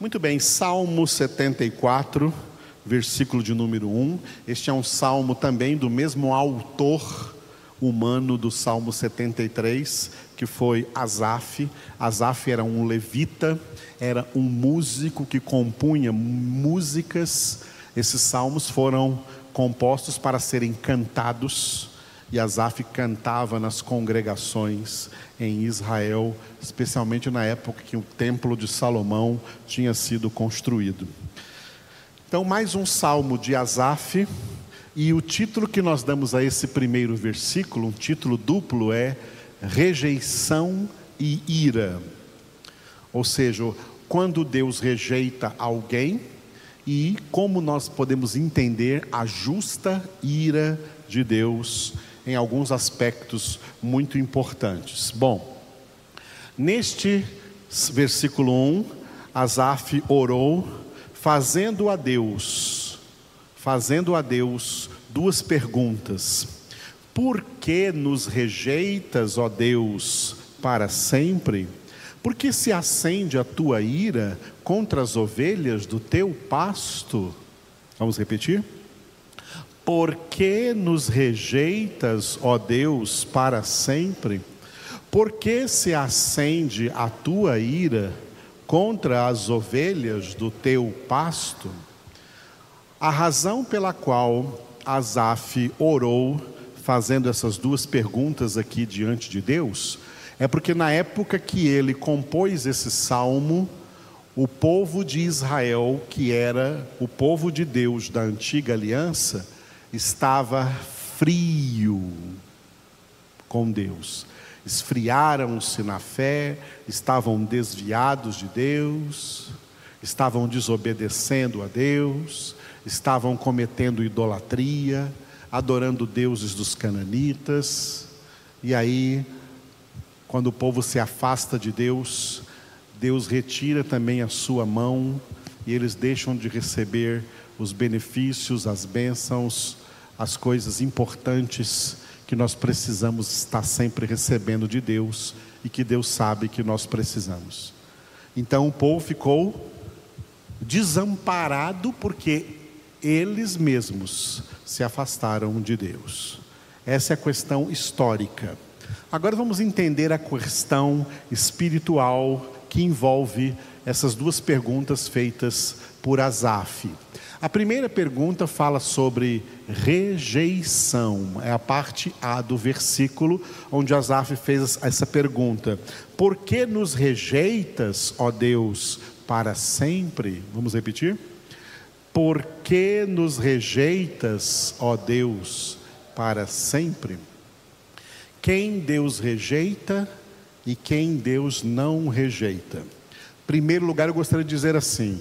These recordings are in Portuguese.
Muito bem, Salmo 74, versículo de número 1. Este é um salmo também do mesmo autor humano do Salmo 73, que foi Asaf. Asaf era um levita, era um músico que compunha músicas. Esses salmos foram compostos para serem cantados, e Asaf cantava nas congregações em Israel, especialmente na época que o templo de Salomão tinha sido construído. Então, mais um salmo de Asaf, e o título que nós damos a esse primeiro versículo, um título duplo, é Rejeição e Ira. Ou seja, quando Deus rejeita alguém e como nós podemos entender a justa ira de Deus em alguns aspectos muito importantes. Bom, neste versículo 1, Asaf orou fazendo a Deus, fazendo a Deus duas perguntas. Por que nos rejeitas, ó Deus, para sempre? Por que se acende a tua ira contra as ovelhas do teu pasto? Vamos repetir? Por que nos rejeitas, ó Deus, para sempre? Por que se acende a tua ira contra as ovelhas do teu pasto? A razão pela qual Asaf orou, fazendo essas duas perguntas aqui diante de Deus, é porque na época que ele compôs esse salmo, o povo de Israel, que era o povo de Deus da antiga aliança, estava frio com Deus. Esfriaram-se na fé, estavam desviados de Deus, estavam desobedecendo a Deus, estavam cometendo idolatria, adorando deuses dos cananitas, e aí, quando o povo se afasta de Deus, Deus retira também a sua mão e eles deixam de receber os benefícios, as bênçãos, as coisas importantes que nós precisamos estar sempre recebendo de Deus e que Deus sabe que nós precisamos. Então o povo ficou desamparado porque eles mesmos se afastaram de Deus. Essa é a questão histórica. Agora vamos entender a questão espiritual que envolve essas duas perguntas feitas por Asaf. A primeira pergunta fala sobre rejeição, é a parte A do versículo onde Asaf fez essa pergunta: Por que nos rejeitas, ó Deus, para sempre? Vamos repetir? Por que nos rejeitas, ó Deus, para sempre? Quem Deus rejeita e quem Deus não rejeita. Primeiro lugar, eu gostaria de dizer assim: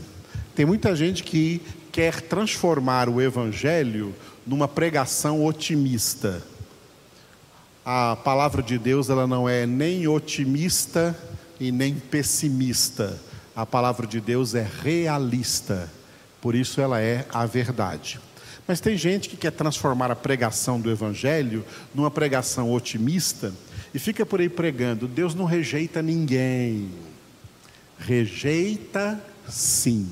tem muita gente que quer transformar o Evangelho numa pregação otimista. A palavra de Deus ela não é nem otimista e nem pessimista. A palavra de Deus é realista. Por isso ela é a verdade. Mas tem gente que quer transformar a pregação do Evangelho numa pregação otimista e fica por aí pregando: Deus não rejeita ninguém. Rejeita sim.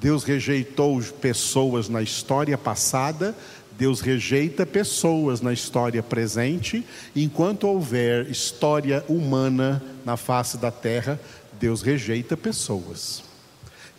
Deus rejeitou pessoas na história passada, Deus rejeita pessoas na história presente, enquanto houver história humana na face da terra, Deus rejeita pessoas.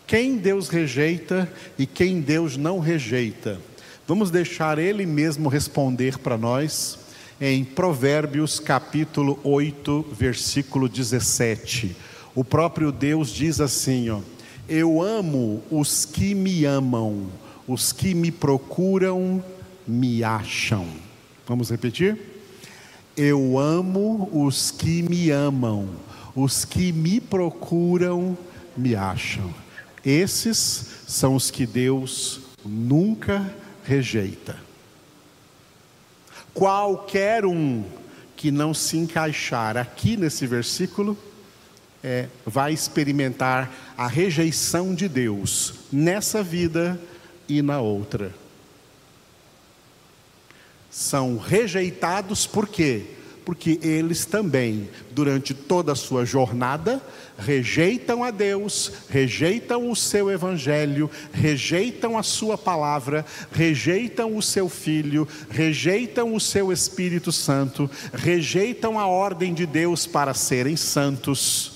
Quem Deus rejeita e quem Deus não rejeita? Vamos deixar Ele mesmo responder para nós em Provérbios capítulo 8, versículo 17. O próprio Deus diz assim, ó. Eu amo os que me amam, os que me procuram me acham. Vamos repetir? Eu amo os que me amam, os que me procuram me acham. Esses são os que Deus nunca rejeita. Qualquer um que não se encaixar aqui nesse versículo, é, vai experimentar a rejeição de Deus nessa vida e na outra. São rejeitados por quê? Porque eles também, durante toda a sua jornada, rejeitam a Deus, rejeitam o seu evangelho, rejeitam a sua palavra, rejeitam o seu filho, rejeitam o seu Espírito Santo, rejeitam a ordem de Deus para serem santos.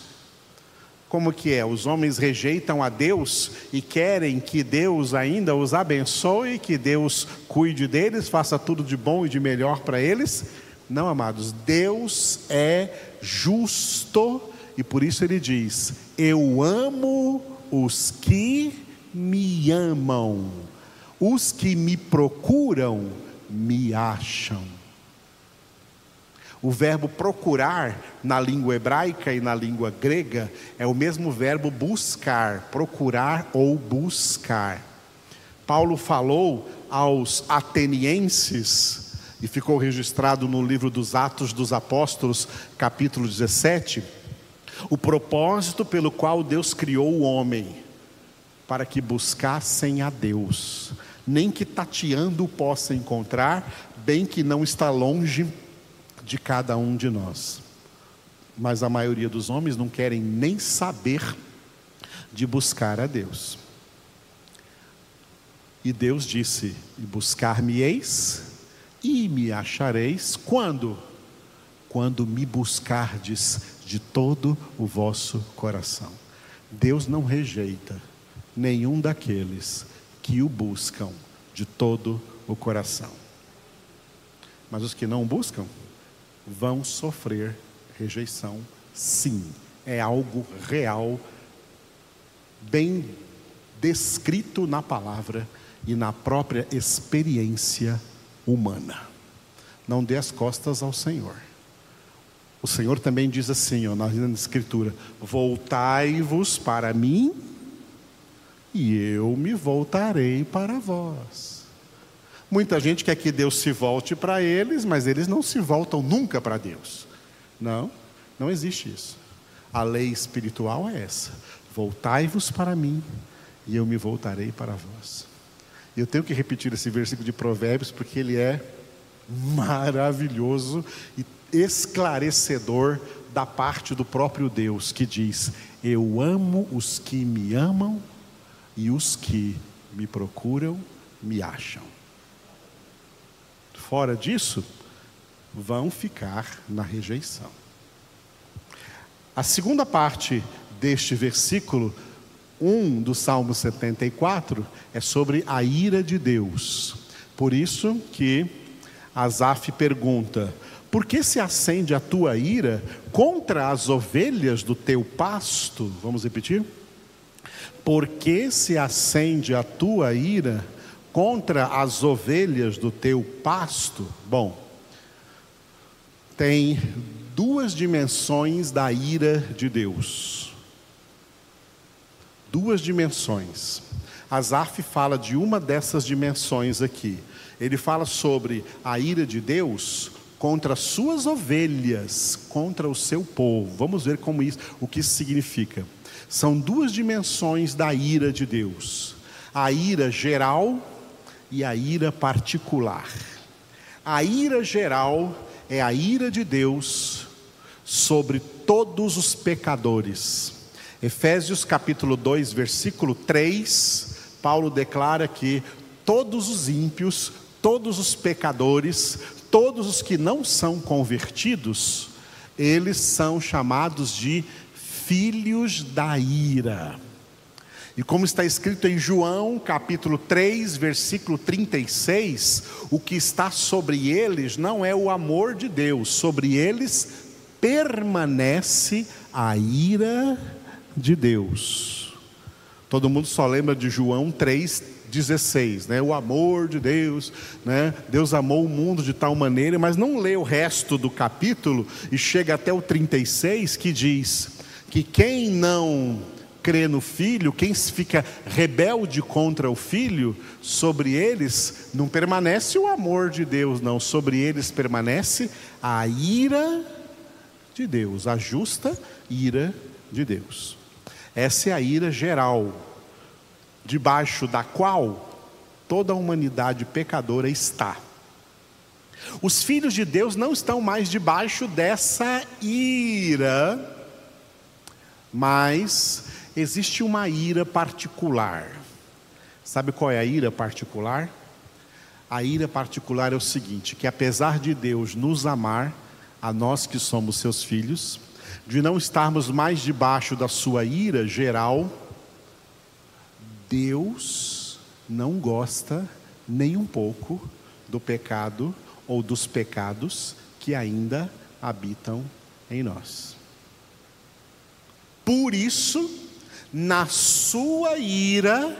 Como que é? Os homens rejeitam a Deus e querem que Deus ainda os abençoe, que Deus cuide deles, faça tudo de bom e de melhor para eles? Não, amados, Deus é justo e por isso ele diz: Eu amo os que me amam, os que me procuram me acham. O verbo procurar na língua hebraica e na língua grega é o mesmo verbo buscar, procurar ou buscar. Paulo falou aos atenienses, e ficou registrado no livro dos Atos dos Apóstolos, capítulo 17, o propósito pelo qual Deus criou o homem, para que buscassem a Deus, nem que tateando possa encontrar, bem que não está longe de cada um de nós. Mas a maioria dos homens não querem nem saber de buscar a Deus. E Deus disse: Buscar-me-eis e me achareis quando? Quando me buscardes de todo o vosso coração. Deus não rejeita nenhum daqueles que o buscam de todo o coração. Mas os que não buscam vão sofrer rejeição, sim. É algo real, bem descrito na palavra e na própria experiência humana. Não dê as costas ao Senhor. O Senhor também diz assim, ó, na Escritura: Voltai-vos para mim, e eu me voltarei para vós. Muita gente quer que Deus se volte para eles, mas eles não se voltam nunca para Deus. Não, não existe isso. A lei espiritual é essa: Voltai-vos para mim, e eu me voltarei para vós. Eu tenho que repetir esse versículo de Provérbios porque ele é maravilhoso e esclarecedor da parte do próprio Deus, que diz: Eu amo os que me amam e os que me procuram me acham. Fora disso, vão ficar na rejeição. A segunda parte deste versículo 1 do Salmo 74 é sobre a ira de Deus. Por isso que Asaf pergunta: por que se acende a tua ira contra as ovelhas do teu pasto? Vamos repetir? Por que se acende a tua ira contra as ovelhas do teu pasto? Bom, tem duas dimensões da ira de Deus. Duas dimensões. Asaf fala de uma dessas dimensões aqui. Ele fala sobre a ira de Deus contra suas ovelhas, contra o seu povo. Vamos ver como isso, o que isso significa. São duas dimensões da ira de Deus: a ira geral e a ira particular. A ira geral é a ira de Deus sobre todos os pecadores. Efésios capítulo 2, versículo 3, Paulo declara que todos os ímpios, todos os pecadores, todos os que não são convertidos, eles são chamados de filhos da ira. E como está escrito em João, capítulo 3, versículo 36, o que está sobre eles não é o amor de Deus, sobre eles permanece a ira de Deus. Todo mundo só lembra de João 3, 16, né? O amor de Deus, né? Deus amou o mundo de tal maneira, mas não lê o resto do capítulo e chega até o 36 que diz que quem não crê no filho, quem fica rebelde contra o filho, sobre eles não permanece o amor de Deus, não, sobre eles permanece a ira de Deus, a justa ira de Deus. Essa é a ira geral debaixo da qual toda a humanidade pecadora está. Os filhos de Deus não estão mais debaixo dessa ira, mas existe uma ira particular. Sabe qual é a ira particular? A ira particular é o seguinte: que apesar de Deus nos amar, a nós que somos seus filhos, de não estarmos mais debaixo da sua ira geral, Deus não gosta nem um pouco do pecado ou dos pecados que ainda habitam em nós. Por isso, na sua ira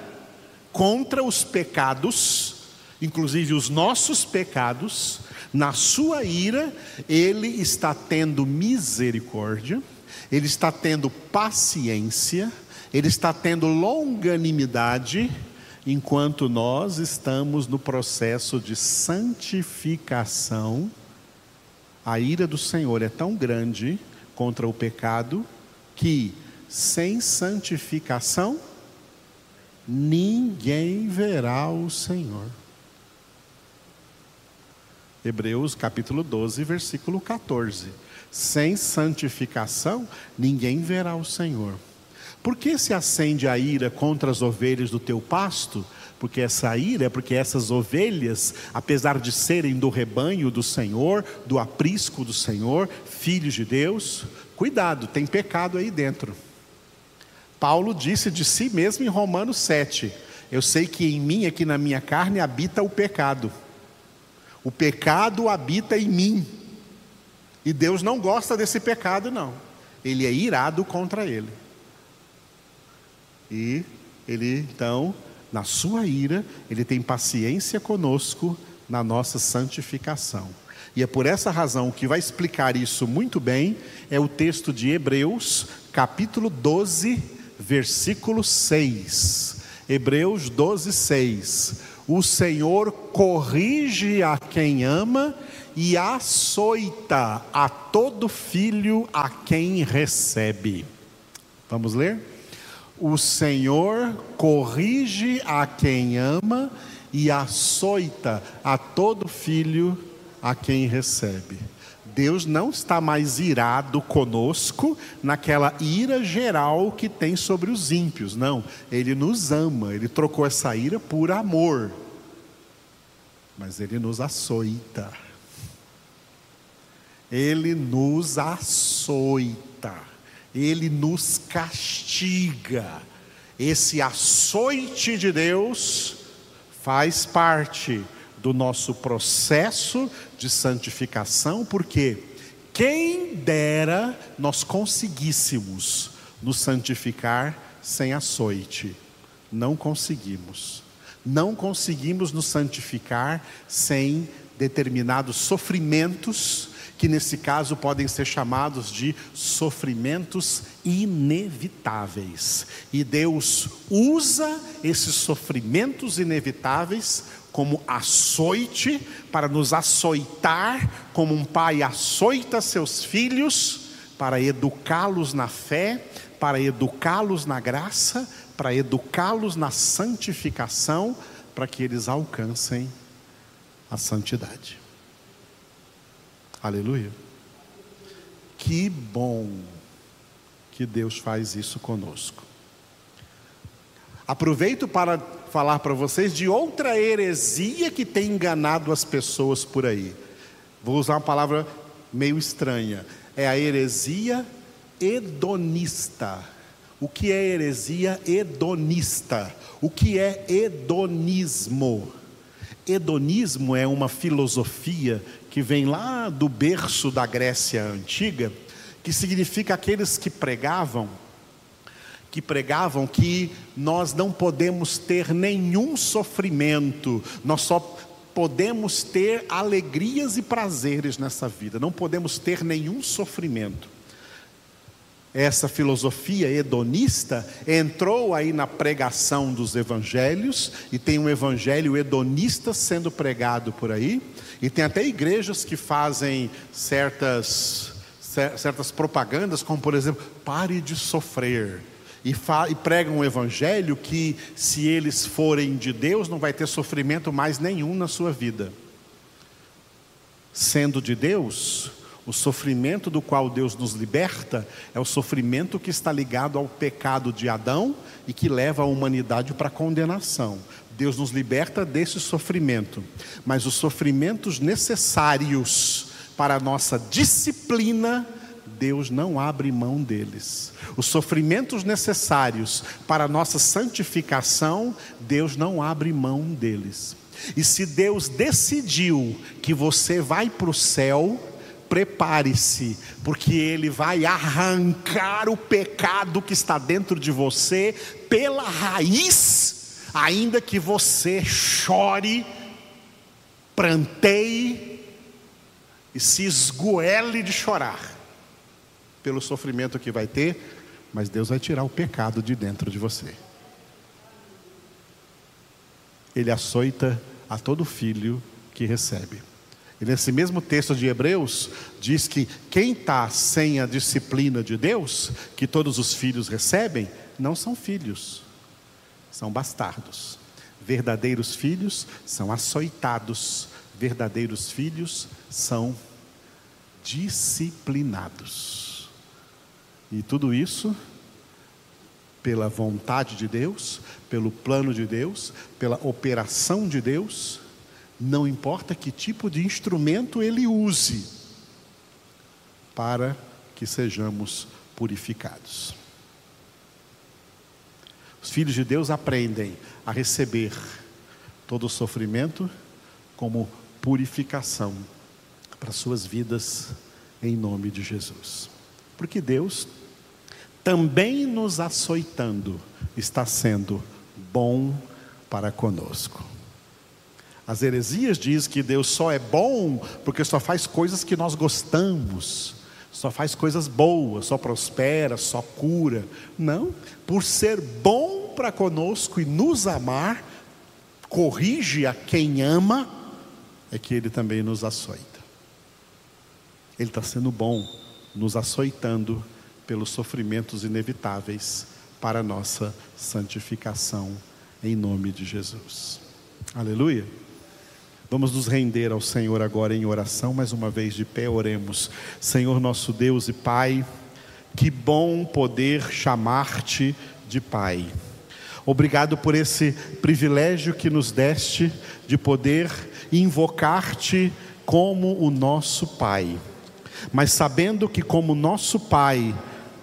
contra os pecados, inclusive os nossos pecados, na sua ira, ele está tendo misericórdia, ele está tendo paciência, ele está tendo longanimidade enquanto nós estamos no processo de santificação, a ira do Senhor é tão grande contra o pecado que sem santificação ninguém verá o Senhor. Hebreus capítulo 12, versículo 14. Sem santificação ninguém verá o Senhor. Por que se acende a ira contra as ovelhas do teu pasto? Porque essa ira é porque essas ovelhas, apesar de serem do rebanho do Senhor, do aprisco do Senhor, filhos de Deus, cuidado, tem pecado aí dentro. Paulo disse de si mesmo em Romanos 7: Eu sei que em mim, aqui na minha carne, habita o pecado. O pecado habita em mim. E Deus não gosta desse pecado, não. Ele é irado contra ele. E ele então, na sua ira, ele tem paciência conosco na nossa santificação. E é por essa razão que vai explicar isso muito bem é o texto de Hebreus, capítulo 12, versículo 6. Hebreus 12, 6. O Senhor corrige a quem ama e açoita a todo filho a quem recebe. Vamos ler? O Senhor corrige a quem ama e açoita a todo filho a quem recebe. Deus não está mais irado conosco naquela ira geral que tem sobre os ímpios, não. Ele nos ama, ele trocou essa ira por amor. Mas ele nos açoita. Ele nos açoita ele nos castiga. Esse açoite de Deus faz parte do nosso processo de santificação, porque quem dera nós conseguíssemos nos santificar sem açoite. Não conseguimos. Não conseguimos nos santificar sem determinados sofrimentos que nesse caso podem ser chamados de sofrimentos inevitáveis. E Deus usa esses sofrimentos inevitáveis como açoite para nos açoitar, como um pai açoita seus filhos, para educá-los na fé, para educá-los na graça, para educá-los na santificação, para que eles alcancem a santidade. Aleluia. Que bom que Deus faz isso conosco. Aproveito para falar para vocês de outra heresia que tem enganado as pessoas por aí. Vou usar uma palavra meio estranha. É a heresia hedonista. O que é heresia hedonista? O que é hedonismo? Hedonismo é uma filosofia que vem lá do berço da Grécia antiga, que significa aqueles que pregavam que pregavam que nós não podemos ter nenhum sofrimento, nós só podemos ter alegrias e prazeres nessa vida, não podemos ter nenhum sofrimento essa filosofia hedonista entrou aí na pregação dos evangelhos, e tem um evangelho hedonista sendo pregado por aí, e tem até igrejas que fazem certas, certas propagandas, como por exemplo, pare de sofrer. E, e pregam um evangelho que, se eles forem de Deus, não vai ter sofrimento mais nenhum na sua vida. Sendo de Deus, o sofrimento do qual Deus nos liberta é o sofrimento que está ligado ao pecado de Adão e que leva a humanidade para a condenação. Deus nos liberta desse sofrimento, mas os sofrimentos necessários para a nossa disciplina, Deus não abre mão deles. Os sofrimentos necessários para a nossa santificação, Deus não abre mão deles. E se Deus decidiu que você vai para o céu, prepare-se, porque Ele vai arrancar o pecado que está dentro de você pela raiz, ainda que você chore, pranteie e se esgoele de chorar pelo sofrimento que vai ter, mas Deus vai tirar o pecado de dentro de você. Ele açoita a todo filho que recebe. E nesse mesmo texto de Hebreus, diz que quem está sem a disciplina de Deus, que todos os filhos recebem, não são filhos, são bastardos. Verdadeiros filhos são açoitados, verdadeiros filhos são disciplinados. E tudo isso pela vontade de Deus, pelo plano de Deus, pela operação de Deus, não importa que tipo de instrumento ele use, para que sejamos purificados. Os filhos de Deus aprendem a receber todo o sofrimento como purificação para suas vidas, em nome de Jesus. Porque Deus também nos açoitando, está sendo bom para conosco. As heresias dizem que Deus só é bom porque só faz coisas que nós gostamos, só faz coisas boas, só prospera, só cura. Não, por ser bom para conosco e nos amar, corrige a quem ama, é que Ele também nos açoita. Ele está sendo bom, nos açoitando pelos sofrimentos inevitáveis para a nossa santificação, em nome de Jesus. Aleluia. Vamos nos render ao Senhor agora em oração, mais uma vez de pé, oremos. Senhor nosso Deus e Pai, que bom poder chamar-te de Pai. Obrigado por esse privilégio que nos deste de poder invocar-te como o nosso Pai. Mas sabendo que, como nosso Pai,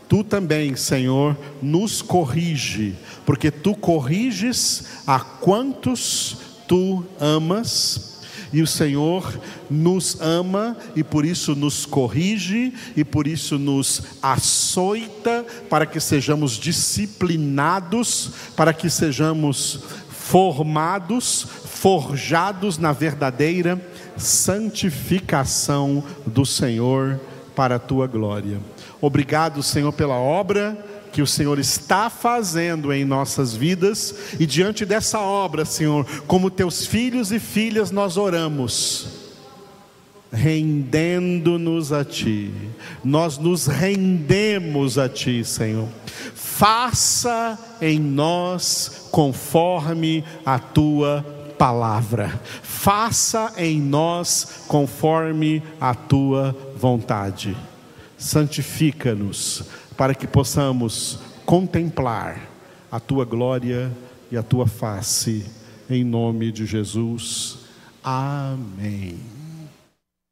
tu também, Senhor, nos corrige, porque tu corriges a quantos tu amas. E o Senhor nos ama e por isso nos corrige e por isso nos açoita para que sejamos disciplinados, para que sejamos formados, forjados na verdadeira santificação do Senhor para a tua glória. Obrigado, Senhor, pela obra que o Senhor está fazendo em nossas vidas. E diante dessa obra, Senhor, como teus filhos e filhas, nós oramos, rendendo-nos a Ti, nós nos rendemos a Ti, Senhor. Faça em nós conforme a Tua palavra, faça em nós conforme a Tua vontade santifica-nos, para que possamos contemplar a tua glória e a tua face, em nome de Jesus. Amém.